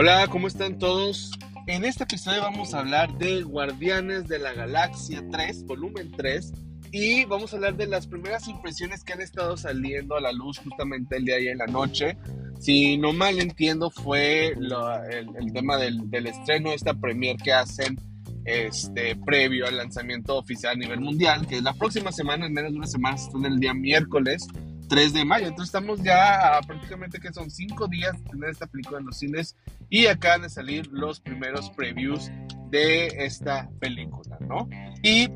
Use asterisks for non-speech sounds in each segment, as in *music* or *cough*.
Hola, ¿cómo están todos? En este episodio vamos a hablar de Guardianes de la Galaxia 3, volumen 3, y vamos a hablar de las primeras impresiones que han estado saliendo a la luz justamente el día de ayer en la noche. Si no mal entiendo, fue el, tema del, del, estreno, esta premier que hacen este, previo al lanzamiento oficial a nivel mundial, que la próxima semana, en menos de una semana, en el día miércoles 3 de mayo. Entonces estamos ya prácticamente que son 5 días de tener esta película en los cines y acaban de salir los primeros previews de esta película, ¿no? Y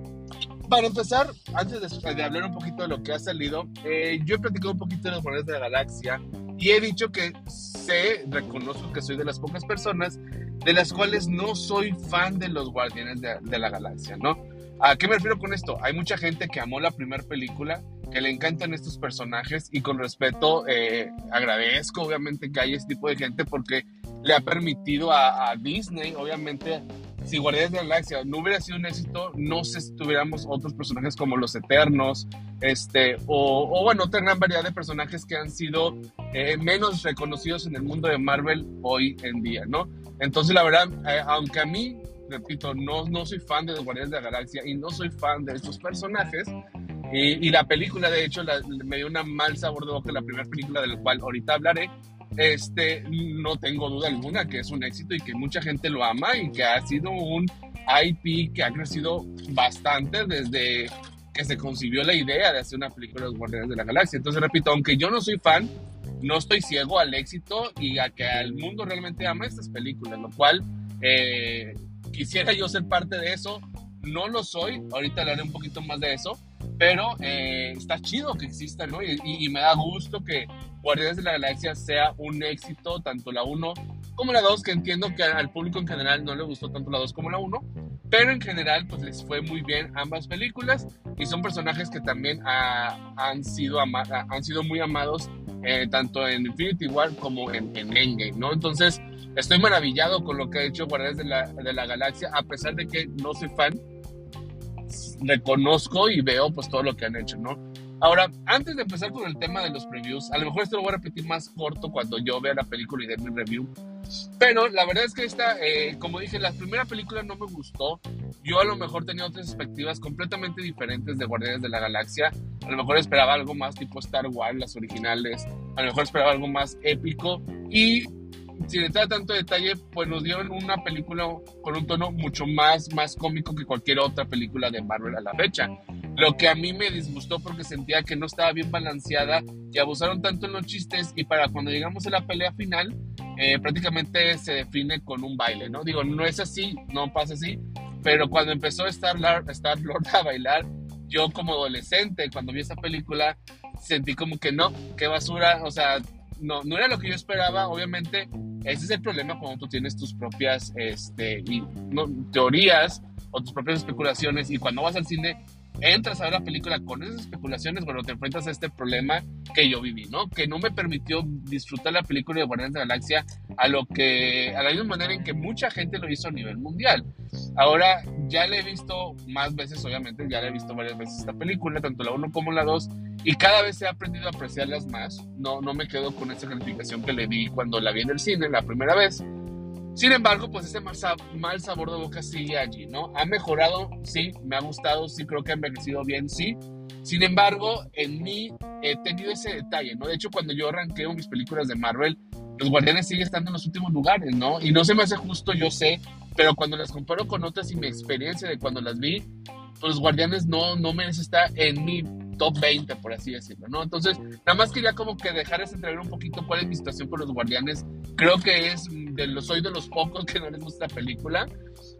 para empezar, antes de, hablar un poquito de lo que ha salido, eh, yo he platicado un poquito de los Guardianes de la Galaxia y he dicho que sé, reconozco que soy de las pocas personas de las cuales no soy fan de los Guardianes de, de la Galaxia, ¿no? ¿A qué me refiero con esto? Hay mucha gente que amó la primera película, que le encantan estos personajes y con respeto eh, agradezco obviamente que haya este tipo de gente porque le ha permitido a, Disney, obviamente, si Guardianes de la Galaxia no hubiera sido un éxito, no sé si tuviéramos otros personajes como los Eternos, este, o, bueno, otra gran variedad de personajes que han sido eh, menos reconocidos en el mundo de Marvel hoy en día, ¿no? Entonces, la verdad, eh, aunque a mí repito, no, no soy fan de los Guardianes de la Galaxia y no soy fan de estos personajes. Y, la película, de hecho, me dio un mal sabor de boca, la primera película de la cual ahorita hablaré. Este, no tengo duda alguna que es un éxito y que mucha gente lo ama y que ha sido un IP que ha crecido bastante desde que se concibió la idea de hacer una película de los Guardianes de la Galaxia. Entonces, repito, aunque yo no soy fan, no estoy ciego al éxito y a que el mundo realmente ama estas películas, lo cual eh, quisiera yo ser parte de eso. No lo soy, ahorita hablaré un poquito más de eso, pero eh, está chido que exista, ¿no? Y, me da gusto que Guardianes de la Galaxia sea un éxito, tanto la 1 como la 2, que entiendo que al público en general no le gustó tanto la 2 como la 1, pero en general pues les fue muy bien ambas películas y son personajes que también han, sido han sido muy amados eh, tanto en Infinity War como en, en Endgame, ¿no? Entonces estoy maravillado con lo que ha hecho Guardianes de la, de la Galaxia, a pesar de que no soy fan, reconozco y veo pues todo lo que han hecho, ¿no? Ahora, antes de empezar con el tema de los previews, a lo mejor esto lo voy a repetir más corto cuando yo vea la película y dé mi review. Pero la verdad es que esta, eh, como dije, la primera película no me gustó. Yo a lo mejor tenía otras expectativas completamente diferentes de Guardianes de la Galaxia. A lo mejor esperaba algo más tipo Star Wars, las originales. A lo mejor esperaba algo más épico. Y sin entrar tanto detalle, pues nos dieron una película con un tono mucho más, más cómico que cualquier otra película de Marvel a la fecha. Lo que a mí me disgustó porque sentía que no estaba bien balanceada y abusaron tanto en los chistes y para cuando llegamos a la pelea final, eh, prácticamente se define con un baile, ¿no? Digo, no es así, no pasa así, pero cuando empezó a estar Lord a bailar, yo como adolescente, cuando vi esa película, sentí como que no, qué basura, o sea, no, no era lo que yo esperaba, obviamente ese es el problema cuando tú tienes tus propias este, teorías o tus propias especulaciones y cuando vas al cine entras a ver la película con esas especulaciones, bueno, te enfrentas a este problema que yo viví, ¿no? Que no me permitió disfrutar la película de Guardianes de la Galaxia a lo que, a la misma manera en que mucha gente lo hizo a nivel mundial. Ahora, ya le he visto más veces, obviamente, ya le he visto varias veces esta película, tanto la 1 como la 2, y cada vez he aprendido a apreciarlas más. No, no me quedo con esa calificación que le di cuando la vi en el cine la primera vez. Sin embargo, pues ese mal, sabor de boca sigue allí, ¿no? Ha mejorado, sí, me ha gustado, sí, creo que ha envejecido bien, sí. Sin embargo, en mí he tenido ese detalle, ¿no? De hecho, cuando yo arranqueo mis películas de Marvel, los Guardianes siguen estando en los últimos lugares, ¿no? Y no se me hace justo, yo sé, pero cuando las comparo con otras y mi experiencia de cuando las vi, pues los Guardianes no, no merecen estar en mi top 20, por así decirlo, ¿no? Entonces, nada más quería como que dejarles entrever un poquito cuál es mi situación con los Guardianes. Creo que es de los, soy de los pocos que no les gusta la película.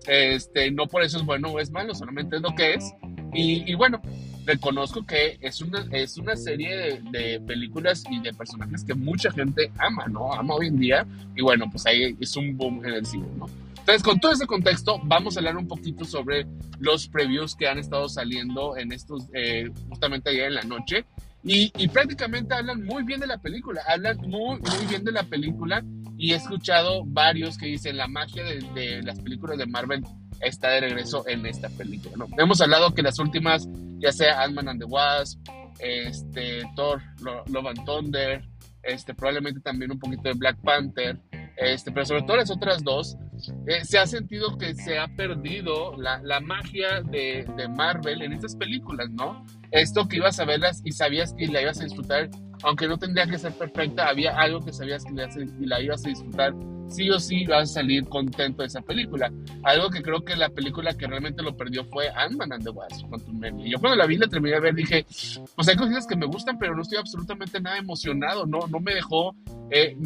Este, no por eso es bueno o es malo, solamente es lo que es. Y, bueno, reconozco que es una, es una serie de, de, películas y de personajes que mucha gente ama, ¿no? Ama hoy en día. Y bueno, pues ahí es un boom en el cine, ¿no? Entonces, con todo ese contexto, vamos a hablar un poquito sobre los previews que han estado saliendo en estos, eh, justamente ayer en la noche. Y, y, prácticamente hablan muy bien de la película, hablan muy, muy bien de la película y he escuchado varios que dicen la magia de, de las películas de Marvel está de regreso en esta película. ¿no? Hemos hablado que las últimas, ya sea Ant-Man and the Wasp, este, Thor, Love and Thunder, este, probablemente también un poquito de Black Panther, este, pero sobre todo las otras dos, eh, se ha sentido que se ha perdido la, la magia de, de, Marvel en estas películas, ¿no? Esto que ibas a verlas y sabías que la ibas a disfrutar, aunque no tendría que ser perfecta, había algo que sabías que la, la ibas a disfrutar sí o sí vas a salir contento de esa película. Algo que creo que la película que realmente lo perdió fue Ant-Man and the Wasp, Yo cuando la vi, la terminé de ver, dije, pues hay cosas que me gustan, pero no estoy absolutamente nada emocionado, no, no me dejó, eh,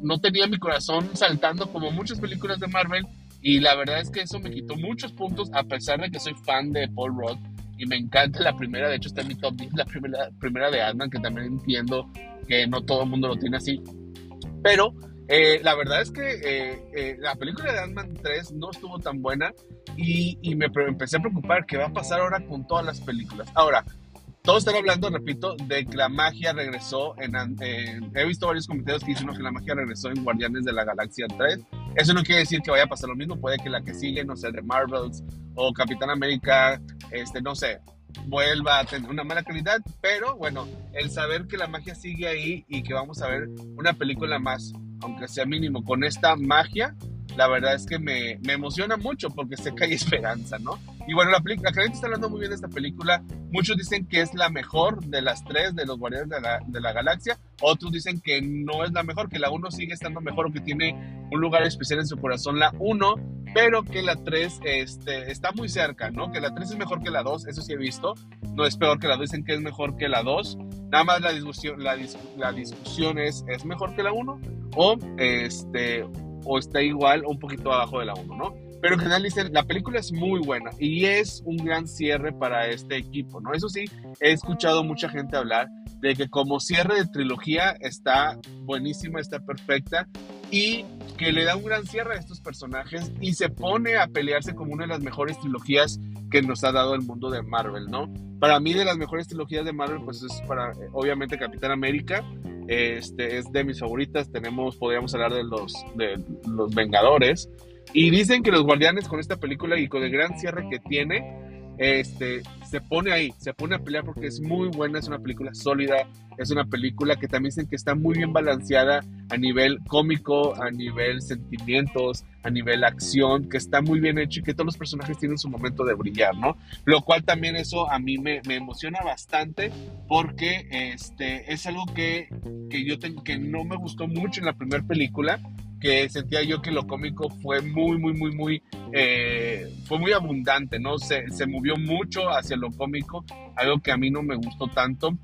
no tenía mi corazón saltando como muchas películas de Marvel. Y la verdad es que eso me quitó muchos puntos, a pesar de que soy fan de Paul Rudd y me encanta la primera, de hecho está en mi top 10, la primera, primera de Ant-Man, que también entiendo que no todo el mundo lo tiene así. Pero eh, la verdad es que eh, eh, la película de Ant-Man 3 no estuvo tan buena y, y, me empecé a preocupar qué va a pasar ahora con todas las películas. Ahora, todos están hablando, repito, de que la magia regresó en, he visto varios comentarios que dicen que la magia regresó en Guardianes de la Galaxia 3. Eso no quiere decir que vaya a pasar lo mismo, puede que la que sigue, no sé, de Marvels o Capitán América, este, no sé, vuelva a tener una mala calidad, pero bueno, el saber que la magia sigue ahí y que vamos a ver una película más aunque sea mínimo, con esta magia, la verdad es que me, me, emociona mucho porque sé que hay *laughs* esperanza, ¿no? Y bueno, la, la gente está hablando muy bien de esta película. Muchos dicen que es la mejor de las tres de los Guardianes de la, de la Galaxia. Otros dicen que no es la mejor, que la 1 sigue estando mejor o que tiene un lugar especial en su corazón la 1, pero que la 3 este, está muy cerca, ¿no? Que la 3 es mejor que la 2, eso sí he visto. No es peor que la 2, dicen que es mejor que la 2. Nada más la discusión, la, la discusión es, ¿es mejor que la 1? O, este, o está igual o un poquito abajo de la 1, ¿no? Pero en general dicen, la película es muy buena y es un gran cierre para este equipo, ¿no? Eso sí, he escuchado mucha gente hablar de que como cierre de trilogía está buenísima, está perfecta y que le da un gran cierre a estos personajes y se pone a pelearse como una de las mejores trilogías que nos ha dado el mundo de Marvel, ¿no? Para mí de las mejores trilogías de Marvel pues es para obviamente Capitán América, este es de mis favoritas, tenemos podríamos hablar de los de los Vengadores y dicen que los Guardianes con esta película y con el gran cierre que tiene este, se pone ahí, se pone a pelear porque es muy buena, es una película sólida, es una película que también dicen que está muy bien balanceada a nivel cómico, a nivel sentimientos, a nivel acción, que está muy bien hecho y que todos los personajes tienen su momento de brillar, ¿no? Lo cual también eso a mí me, emociona bastante porque este, es algo que, que yo tengo, que no me gustó mucho en la primera película, que sentía yo que lo cómico fue muy, muy, muy, muy, eh, fue muy abundante, ¿no? Se, se movió mucho hacia lo cómico, algo que a mí no me gustó tanto.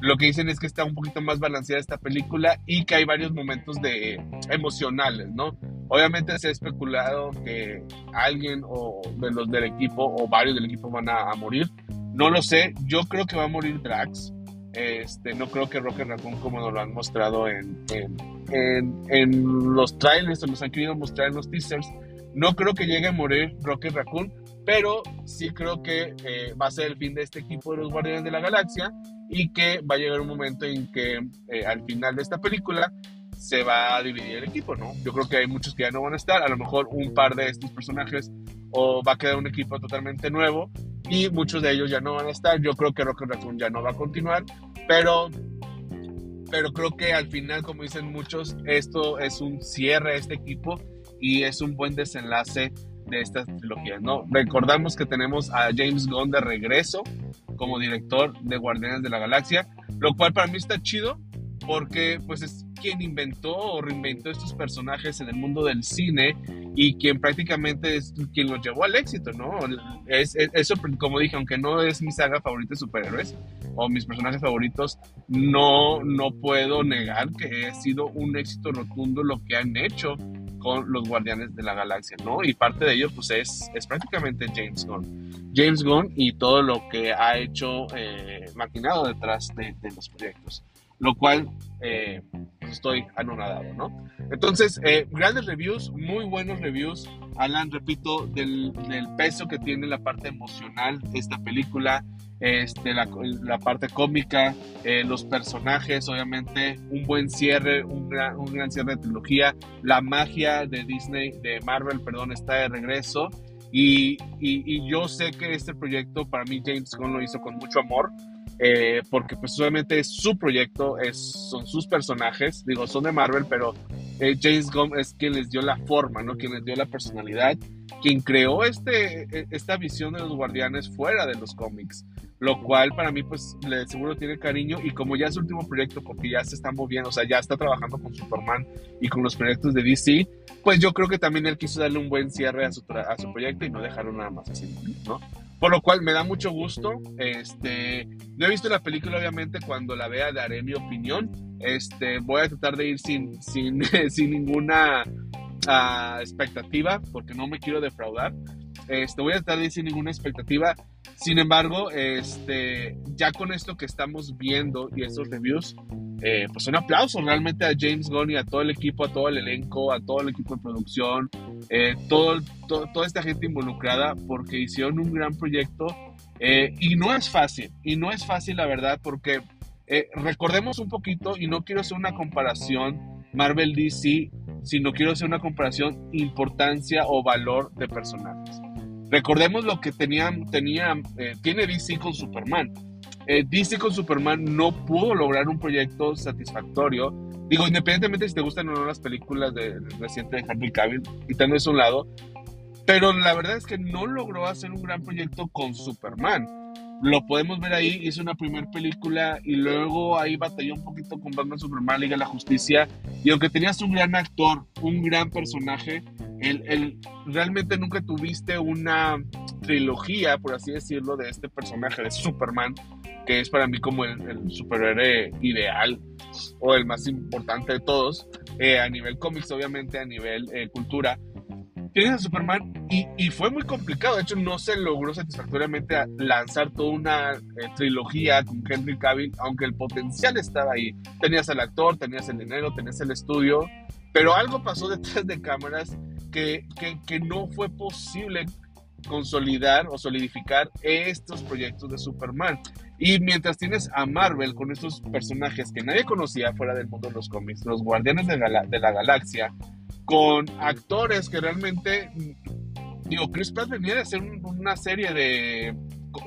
Lo que dicen es que está un poquito más balanceada esta película y que hay varios momentos de emocionales, ¿no? Obviamente se ha especulado que alguien o de los del equipo o varios del equipo van a, a morir. No lo sé, yo creo que va a morir Drax. Este, no creo que Rocket Raccoon, como nos lo han mostrado en, los trailers o nos han querido mostrar en los teasers, no creo que llegue a morir Rocket Raccoon, pero sí creo que eh, va a ser el fin de este equipo de los Guardianes de la Galaxia y que va a llegar un momento en que eh, al final de esta película se va a dividir el equipo, ¿no? Yo creo que hay muchos que ya no van a estar, a lo mejor un par de estos personajes o va a quedar un equipo totalmente nuevo y muchos de ellos ya no van a estar. Yo creo que Rocket Raccoon ya no va a continuar, pero, pero creo que al final, como dicen muchos, esto es un cierre a este equipo y es un buen desenlace de esta trilogía, ¿no? Recordamos que tenemos a James Gunn de regreso como director de Guardianes de la Galaxia, lo cual para mí está chido porque pues es quien inventó o reinventó estos personajes en el mundo del cine y quien prácticamente es quien los llevó al éxito, ¿no? Es, eso, como dije, aunque no es mi saga favorita de superhéroes o mis personajes favoritos, no, no puedo negar que ha sido un éxito rotundo lo que han hecho con los Guardianes de la Galaxia, ¿no? Y parte de ello, pues, es, es prácticamente James Gunn. James Gunn y todo lo que ha hecho eh, maquinado detrás de, de los proyectos lo cual eh, pues estoy anonadado, ¿no? Entonces, eh, grandes reviews, muy buenos reviews. Alan, repito, del, peso que tiene la parte emocional esta película, este, la, parte cómica, eh, los personajes, obviamente, un buen cierre, un gran, cierre de trilogía. La magia de Disney, de Marvel, perdón, está de regreso. Y, y yo sé que este proyecto, para mí, James Gunn lo hizo con mucho amor eh, porque pues obviamente es su proyecto, es, son sus personajes, digo, son de Marvel, pero eh, James Gunn es quien les dio la forma, ¿no? Quien les dio la personalidad, quien creó este, e, esta visión de los guardianes fuera de los cómics, lo cual para mí pues le seguro tiene cariño y como ya es su último proyecto porque ya se está moviendo, o sea, ya está trabajando con Superman y con los proyectos de DC, pues yo creo que también él quiso darle un buen cierre a su, a su proyecto y no dejarlo nada más así, ¿no? Por lo cual me da mucho gusto. Este, no he visto la película, obviamente, cuando la vea daré mi opinión. Este, voy a tratar de ir sin, sin, *laughs* sin ninguna uh, expectativa, porque no me quiero defraudar. Este, voy a de ir sin ninguna expectativa. Sin embargo, este, ya con esto que estamos viendo y estos reviews, eh, pues un aplauso realmente a James Gunn y a todo el equipo, a todo el elenco, a todo el equipo de producción, eh, todo, toda esta gente involucrada, porque hicieron un gran proyecto eh, y no es fácil, y no es fácil la verdad, porque recordemos un poquito, y no quiero hacer una comparación Marvel DC, sino quiero hacer una comparación importancia o valor de personajes. Recordemos lo que tenían, tenía, tiene DC con Superman eh, DC con Superman no pudo lograr un proyecto satisfactorio. Digo, independientemente si te gustan o no las películas de, reciente de Henry Cavill, quitando eso a un lado, pero la verdad es que no logró hacer un gran proyecto con Superman. Lo podemos ver ahí, hizo una primera película y luego ahí batalló un poquito con Batman Superman, Liga de la Justicia. Y aunque tenías un gran actor, un gran personaje, el, realmente nunca tuviste una trilogía, por así decirlo, de este personaje de Superman que es para mí como el, superhéroe ideal o el más importante de todos, eh, a nivel cómics, obviamente, a nivel eh, cultura. Tienes a Superman y, fue muy complicado. De hecho, no se logró satisfactoriamente lanzar toda una eh, trilogía con Henry Cavill, aunque el potencial estaba ahí. Tenías al actor, tenías el dinero, tenías el estudio, pero algo pasó *laughs* detrás de cámaras que, que, que no fue posible consolidar o solidificar estos proyectos de Superman. Y mientras tienes a Marvel con estos personajes que nadie conocía fuera del mundo de los cómics, los Guardianes de, de la Galaxia, con actores que realmente, digo, Chris Pratt venía de hacer una serie de,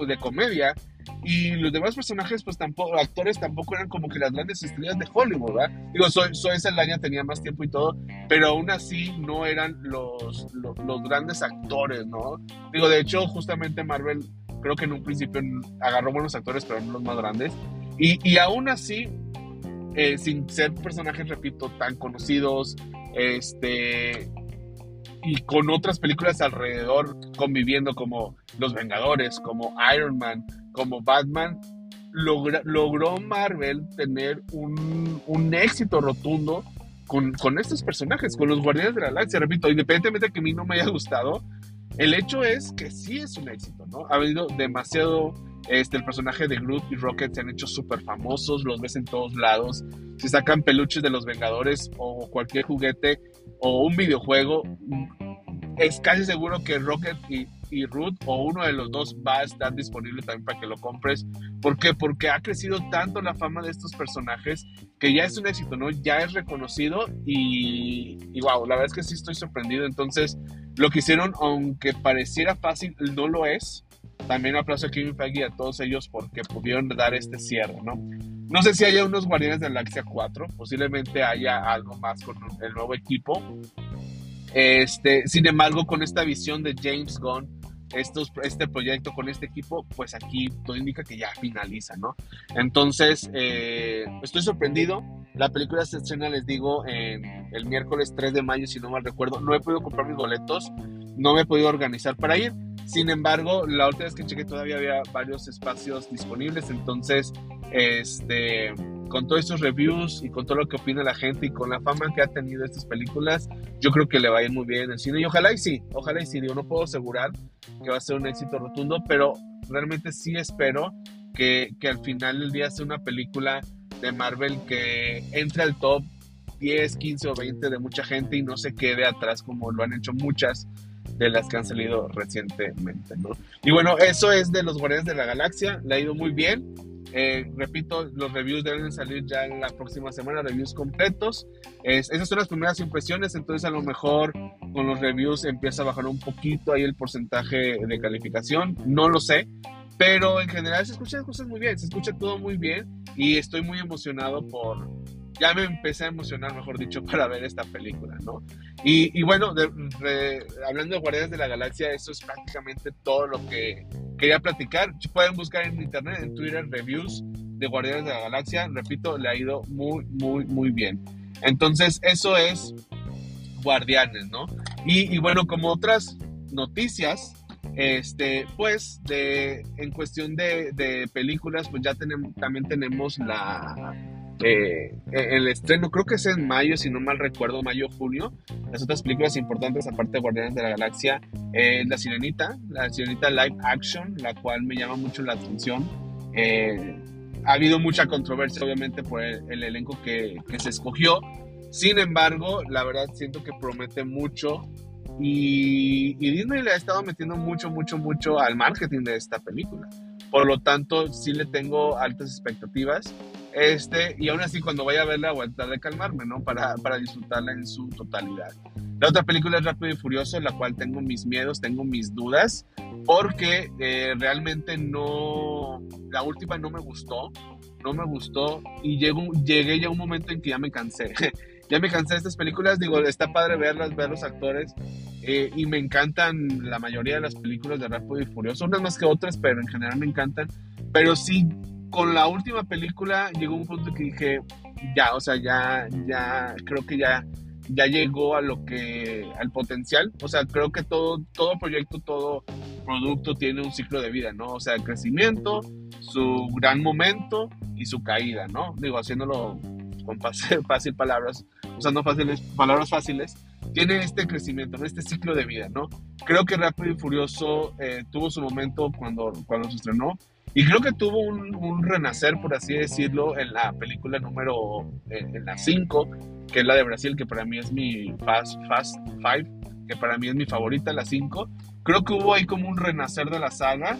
de comedia y los demás personajes, pues tampoco, actores tampoco eran como que las grandes estrellas de Hollywood, ¿verdad? Digo, Soy, Soy Saldaña tenía más tiempo y todo, pero aún así no eran los, los, los, grandes actores, ¿no? Digo, de hecho, justamente Marvel, creo que en un principio agarró buenos actores, pero no los más grandes. Y, y aún así, eh, sin ser personajes, repito, tan conocidos, este, y con otras películas alrededor conviviendo como Los Vengadores, como Iron Man, como Batman, logró Marvel tener un, un éxito rotundo con, con, estos personajes, con los Guardianes de la Galaxia. Repito, independientemente de que a mí no me haya gustado, el hecho es que sí es un éxito, ¿no? Ha habido demasiado. Este, el personaje de Groot y Rocket se han hecho súper famosos, los ves en todos lados. Si sacan peluches de los Vengadores o cualquier juguete o un videojuego, es casi seguro que Rocket y, y Root o uno de los dos va a estar disponible también para que lo compres. ¿Por qué? Porque ha crecido tanto la fama de estos personajes que ya es un éxito, ¿no? Ya es reconocido y, y wow, la verdad es que sí estoy sorprendido. Entonces, lo que hicieron, aunque pareciera fácil, no lo es. También aplauso a Kevin Feige y a todos ellos porque pudieron dar este cierre, ¿no? No sé si haya unos Guardianes de la Galaxia 4, posiblemente haya algo más con el nuevo equipo, este, sin embargo, con esta visión de James Gunn, estos, este proyecto con este equipo, pues aquí todo indica que ya finaliza, ¿no? Entonces, eh, estoy sorprendido. La película se estrena, les digo, en el miércoles 3 de mayo, si no mal recuerdo. No he podido comprar mis boletos, no me he podido organizar para ir. Sin embargo, la última vez que chequé todavía había varios espacios disponibles, entonces, este con todos estos reviews y con todo lo que opina la gente y con la fama que ha tenido estas películas, yo creo que le va muy bien en el cine. Y ojalá y sí, ojalá y sí. Digo, no puedo asegurar que va a ser un éxito rotundo, pero realmente sí espero que, que al final del día sea una película de Marvel que entre al top 10, 15 o 20 de mucha gente y no se quede atrás como lo han hecho muchas de las que han salido recientemente. Y bueno, eso es de los Guardianes de la Galaxia, le ha ido muy bien. Eh, repito, los reviews deben salir ya en la próxima semana, reviews completos. esas son las primeras impresiones, entonces a lo mejor con los reviews empieza a bajar un poquito ahí el porcentaje de calificación, no lo sé, pero en general se escuchan cosas muy bien, se escucha todo muy bien y estoy muy emocionado por, ya me empecé a emocionar, mejor dicho, *laughs* para ver esta película, ¿no? Y, bueno, hablando de Guardianes de la Galaxia, eso es prácticamente todo lo que quería platicar. Pueden buscar en internet, en Twitter, reviews de Guardianes de la Galaxia. Repito, le ha ido muy, muy, muy bien. Entonces, eso es Guardianes, ¿no? Y, y bueno, como otras noticias, este, pues, de, en cuestión de, de películas, pues ya tenemos, también tenemos la, eh, el estreno, creo que es en mayo, si no mal recuerdo, mayo junio. Las otras películas importantes, aparte de Guardianes de la Galaxia, es La Sirenita, La Sirenita Live Action, la cual me llama mucho la atención. Eh, ha habido mucha controversia, obviamente, por el, elenco que, que, se escogió. Sin embargo, la verdad siento que promete mucho. Y, y Disney le ha estado metiendo mucho, mucho, mucho al marketing de esta película. Por lo tanto, sí le tengo altas expectativas. Este, y aún así, cuando vaya a verla, voy a tratar de calmarme, ¿no? Para, para disfrutarla en su totalidad. La otra película es Rápido y Furioso, la cual tengo mis miedos, tengo mis dudas, porque eh, realmente no. La última no me gustó, no me gustó, y llego, llegué ya a un momento en que ya me cansé. *laughs* ya me cansé de estas películas, digo, está padre verlas, ver los actores, eh, y me encantan la mayoría de las películas de Rápido y Furioso, unas más que otras, pero en general me encantan. Pero sí con la última película llegó un punto que dije, ya, o sea, ya, ya, creo que ya, ya llegó a lo que, al potencial. O sea, creo que todo, todo proyecto, todo producto tiene un ciclo de vida, ¿no? O sea, el crecimiento, su gran momento y su caída, ¿no? Digo, haciéndolo con *laughs* fácil palabras, usando fáciles, palabras fáciles, tiene este crecimiento, este ciclo de vida, ¿no? Creo que Rápido y Furioso eh, tuvo su momento cuando, cuando se estrenó, y creo que tuvo un, renacer, por así decirlo, en la película número, la 5, que es la de Brasil, que para mí es mi Fast, Fast Five, que para mí es mi favorita, la 5. Creo que hubo ahí como un renacer de la saga.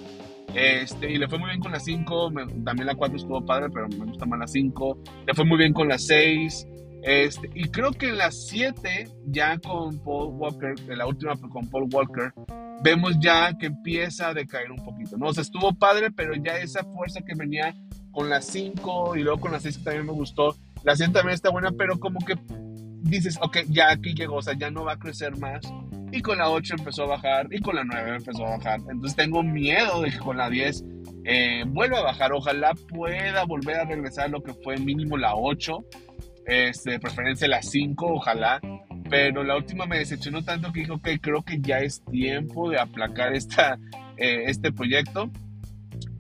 Este, y le fue muy bien con la 5, también la 4 estuvo padre, pero me gusta más la 5. Le fue muy bien con la 6. Este, y creo que en la 7, ya con Paul Walker, la última con Paul Walker, vemos ya que empieza a decaer un poquito, ¿no? O sea, estuvo padre, pero ya esa fuerza que venía con las 5 y luego con las 6 que también me gustó, la 100 también está buena, pero como que dices, ok, ya aquí llegó, o sea, ya no va a crecer más. Y con la 8 empezó a bajar y con la 9 empezó a bajar. Entonces tengo miedo de que con la 10 eh, vuelva a bajar. Ojalá pueda volver a regresar lo que fue mínimo la 8, este, de preferencia la 5, ojalá pero la última me decepcionó tanto que dijo que creo que ya es tiempo de aplacar esta, eh, este proyecto.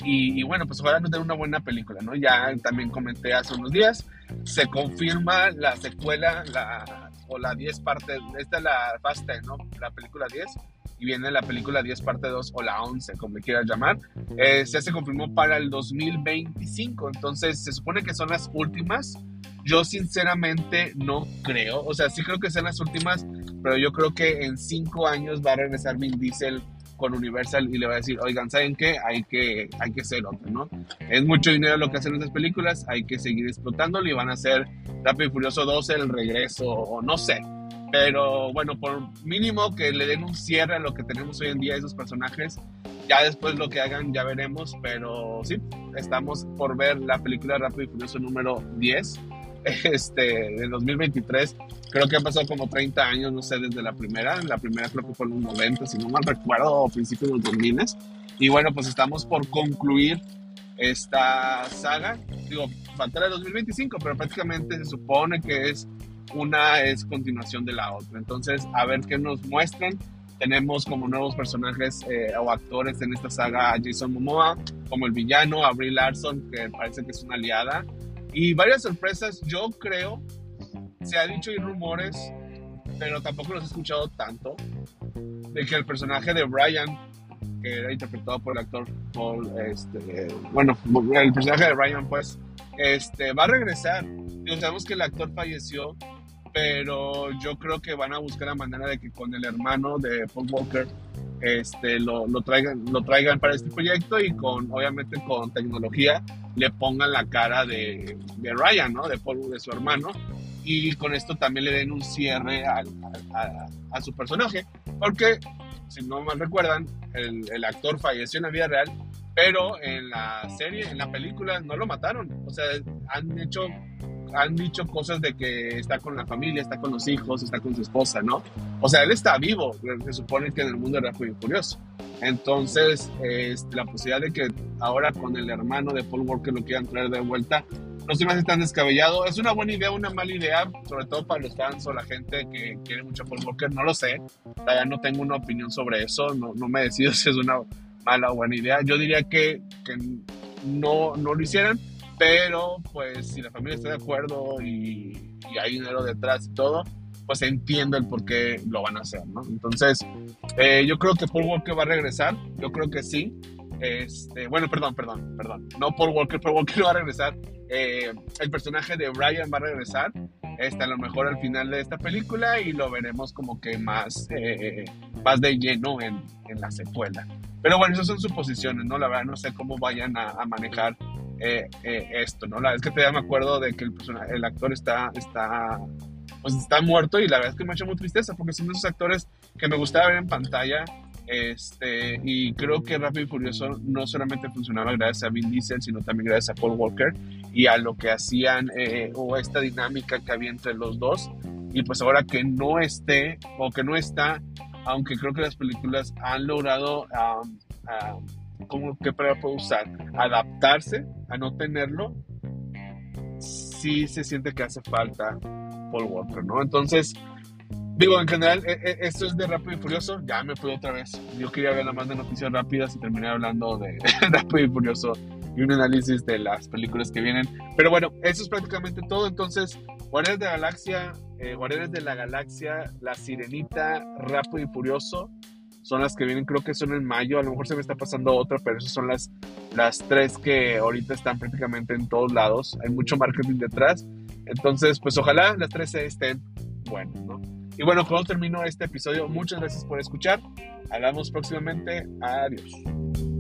Y, bueno, pues ojalá nos den una buena película, ¿no? Ya también comenté hace unos días, se confirma la secuela, la, o la 10 parte, esta es la Fast 10, ¿no? La película 10, y viene la película 10 parte 2 o la 11, como quieras llamar, eh, ya se confirmó para el 2025, entonces se supone que son las últimas yo sinceramente no creo, o sea, sí creo que sean las últimas, pero yo creo que en cinco años va a regresar Vin Diesel con Universal y le va a decir, oigan, ¿saben qué? Hay que, hay que hacer otro, ¿no? Es mucho dinero lo que hacen estas películas, hay que seguir explotándolo y van a hacer Rápido y Furioso 12, el regreso, o no sé. Pero bueno, por mínimo que le den un cierre a lo que tenemos hoy en día esos personajes. Ya después lo que hagan ya veremos, pero sí, estamos por ver la película Rápido y Furioso número 10 *laughs* este, de 2023. Creo que han pasado como 30 años, no sé, desde la primera. La primera creo que fue en los 90, si no mal recuerdo, o principios de los 2000. Y bueno, pues estamos por concluir esta saga. Digo, falta el 2025, pero prácticamente se supone que es una es continuación de la otra. Entonces, a ver qué nos muestran. Tenemos como nuevos personajes eh, o actores en esta saga a Jason Momoa, como el villano, a Brie Larson, que parece que es una aliada, y varias sorpresas, yo creo, se ha dicho y rumores, pero tampoco los he escuchado tanto, de que el personaje de Brian, que era interpretado por el actor Paul, este, bueno, el personaje de Brian, pues, este, va a regresar. Y sabemos que el actor falleció, pero yo creo que van a buscar la manera de que con el hermano de Paul Walker este, lo, lo, traigan, lo traigan para este proyecto y con, obviamente, con tecnología le pongan la cara de, de Ryan, ¿no? De Paul, de su hermano, y con esto también le den un cierre a, a, su personaje, porque, si no mal recuerdan, el, el actor falleció en la vida real, pero en la serie, en la película, no lo mataron. O sea, han hecho han dicho cosas de que está con la familia, está con los hijos, está con su esposa, ¿no? O sea, él está vivo, se supone que en el mundo era muy curioso. Entonces, la posibilidad de que ahora con el hermano de Paul Walker lo quieran traer de vuelta, no se me hace tan descabellado. Es una buena idea, una mala idea, sobre todo para los fans o la gente que quiere mucho a Paul Walker, no lo sé. Todavía no tengo una opinión sobre eso, no, no me decido *laughs* si es una mala o buena idea. Yo diría que, que no, no lo hicieran, pero pues si la familia está de acuerdo y, hay dinero detrás y todo, pues entiendo el por qué lo van a hacer, ¿no? Entonces, eh, yo creo que Paul Walker va a regresar, yo creo que sí. Este, bueno, perdón, perdón, perdón. No Paul Walker, Paul Walker *laughs* va a regresar. Eh, el personaje de Brian va a regresar. Este, a lo mejor al final de esta película y lo veremos como que más, eh, más de lleno en, en, la secuela. Pero bueno, esas son suposiciones, ¿no? La verdad no sé cómo vayan a, a manejar eh, eh, esto, ¿no? La es que todavía me acuerdo de que el, el actor está, está, pues está muerto y la verdad es que me ha hecho muy tristeza porque son esos actores que me gustaba ver en pantalla. Este, y creo que Rápido y Furioso no solamente funcionaba gracias a Vin Diesel, sino también gracias a Paul Walker y a lo que hacían eh, o esta dinámica que había entre los dos. Y pues ahora que no esté o que no está, aunque creo que las películas han logrado um, um, ¿cómo, ¿qué palabra puedo usar? Adaptarse a no tenerlo, sí se siente que hace falta Paul Walker, ¿no? Entonces, digo, en general, e, e, esto es de Rápido y Furioso, ya me fui otra vez. Yo quería ver la más de noticias rápidas y terminé hablando de *laughs* Rápido y Furioso y un análisis de las películas que vienen. Pero bueno, eso es prácticamente todo. Entonces, Guardianes de la Galaxia, eh, Guardianes de la Galaxia, La Sirenita, Rápido y Furioso son las que vienen, creo que son en mayo, a lo mejor se me está pasando otra, pero esas son las, las tres que ahorita están prácticamente en todos lados, hay mucho marketing detrás, entonces pues ojalá las tres estén buenas, ¿no? Y bueno, cuando termino este episodio, muchas gracias por escuchar, hablamos próximamente, adiós.